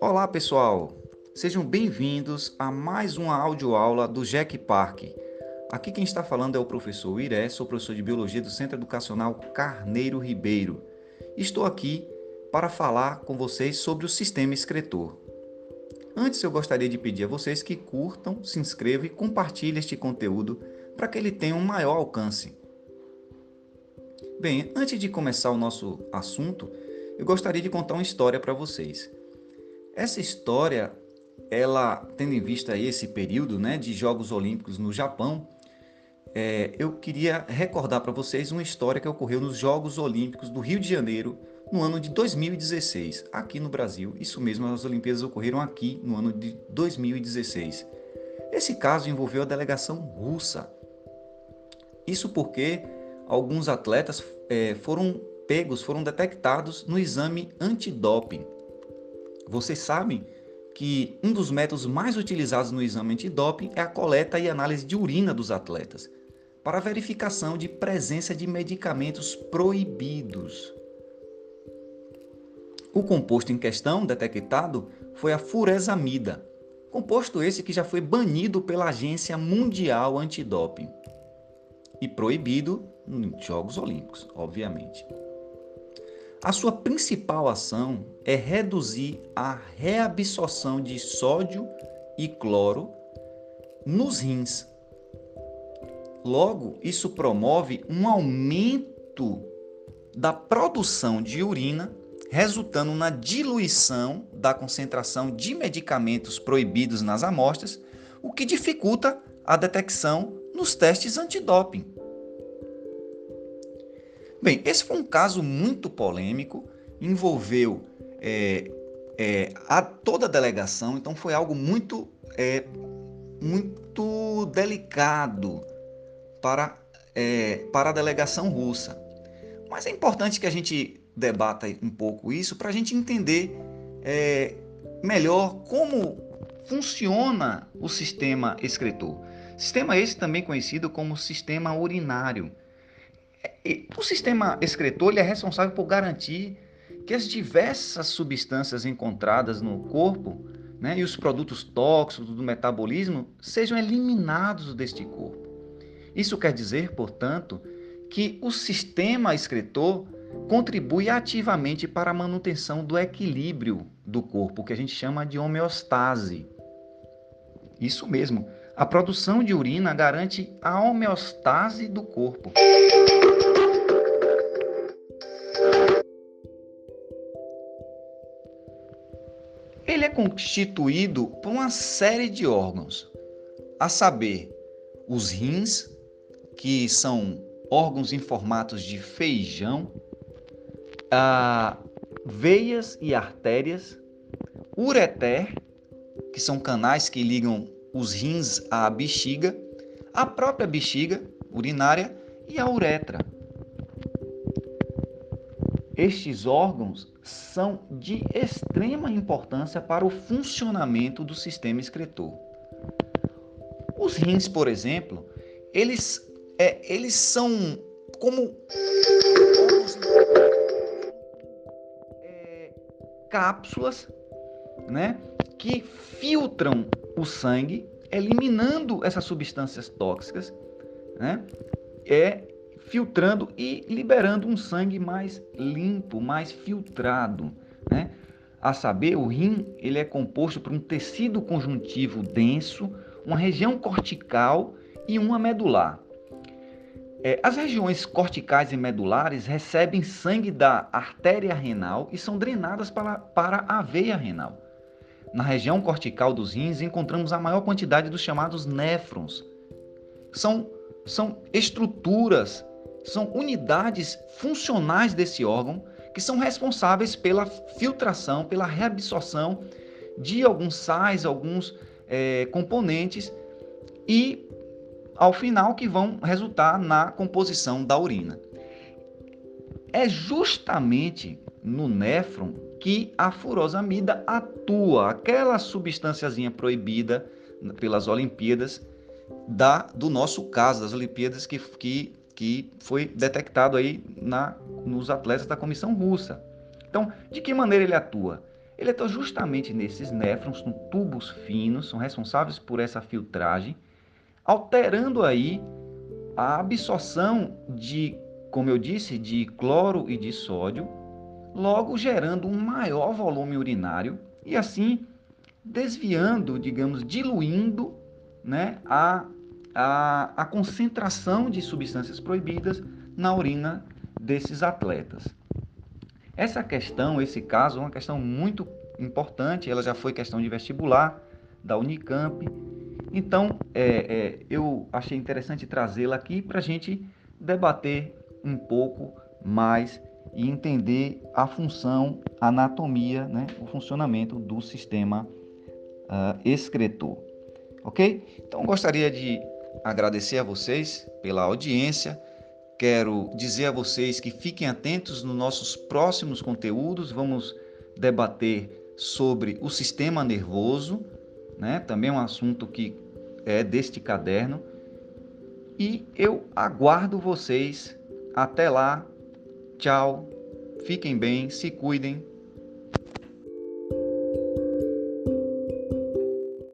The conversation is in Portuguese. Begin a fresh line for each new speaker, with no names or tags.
Olá pessoal, sejam bem-vindos a mais uma audioaula do Jack Park. Aqui quem está falando é o professor Iré, sou professor de Biologia do Centro Educacional Carneiro Ribeiro. Estou aqui para falar com vocês sobre o sistema excretor. Antes eu gostaria de pedir a vocês que curtam, se inscrevam e compartilhem este conteúdo para que ele tenha um maior alcance. Bem, antes de começar o nosso assunto, eu gostaria de contar uma história para vocês. Essa história, ela tendo em vista esse período né, de Jogos Olímpicos no Japão, é, eu queria recordar para vocês uma história que ocorreu nos Jogos Olímpicos do Rio de Janeiro no ano de 2016, aqui no Brasil. Isso mesmo, as Olimpíadas ocorreram aqui no ano de 2016. Esse caso envolveu a delegação russa. Isso porque alguns atletas é, foram pegos, foram detectados no exame antidoping. Vocês sabem que um dos métodos mais utilizados no exame antidoping é a coleta e análise de urina dos atletas, para verificação de presença de medicamentos proibidos. O composto em questão detectado foi a furesamida, composto esse que já foi banido pela Agência Mundial Antidoping e proibido nos Jogos Olímpicos, obviamente. A sua principal ação é reduzir a reabsorção de sódio e cloro nos rins. Logo, isso promove um aumento da produção de urina, resultando na diluição da concentração de medicamentos proibidos nas amostras, o que dificulta a detecção nos testes antidoping. Bem, esse foi um caso muito polêmico, envolveu é, é, a toda a delegação, então foi algo muito, é, muito delicado para, é, para a delegação russa. Mas é importante que a gente debata um pouco isso para a gente entender é, melhor como funciona o sistema excretor. Sistema esse também conhecido como sistema urinário o sistema excretor é responsável por garantir que as diversas substâncias encontradas no corpo né, e os produtos tóxicos do metabolismo sejam eliminados deste corpo. Isso quer dizer, portanto, que o sistema excretor contribui ativamente para a manutenção do equilíbrio do corpo, que a gente chama de homeostase. Isso mesmo, a produção de urina garante a homeostase do corpo. Constituído por uma série de órgãos, a saber, os rins, que são órgãos em formatos de feijão, a veias e artérias, ureter, que são canais que ligam os rins à bexiga, a própria bexiga urinária e a uretra. Estes órgãos são de extrema importância para o funcionamento do sistema excretor. Os rins, por exemplo, eles, é, eles são como é, cápsulas né, que filtram o sangue, eliminando essas substâncias tóxicas, né? É filtrando e liberando um sangue mais limpo, mais filtrado, né? A saber, o rim ele é composto por um tecido conjuntivo denso, uma região cortical e uma medular. É, as regiões corticais e medulares recebem sangue da artéria renal e são drenadas para, para a veia renal. Na região cortical dos rins encontramos a maior quantidade dos chamados néfrons. São, são estruturas, são unidades funcionais desse órgão que são responsáveis pela filtração, pela reabsorção de alguns sais, alguns é, componentes e, ao final, que vão resultar na composição da urina. É justamente no néfron que a furosamida atua, aquela substânciazinha proibida pelas Olimpíadas da, do nosso caso, das Olimpíadas que, que que foi detectado aí na, nos atletas da comissão russa. Então, de que maneira ele atua? Ele atua justamente nesses néfrons, nos tubos finos, são responsáveis por essa filtragem, alterando aí a absorção de, como eu disse, de cloro e de sódio, logo gerando um maior volume urinário e assim desviando, digamos, diluindo né, a, a, a concentração de substâncias proibidas na urina desses atletas. Essa questão, esse caso, é uma questão muito importante, ela já foi questão de vestibular da Unicamp. Então, é, é, eu achei interessante trazê-la aqui para a gente debater um pouco mais e entender a função, a anatomia, né, o funcionamento do sistema uh, excretor. Ok? Então, gostaria de agradecer a vocês pela audiência. Quero dizer a vocês que fiquem atentos nos nossos próximos conteúdos. Vamos debater sobre o sistema nervoso, né? Também é um assunto que é deste caderno. E eu aguardo vocês. Até lá. Tchau. Fiquem bem, se cuidem.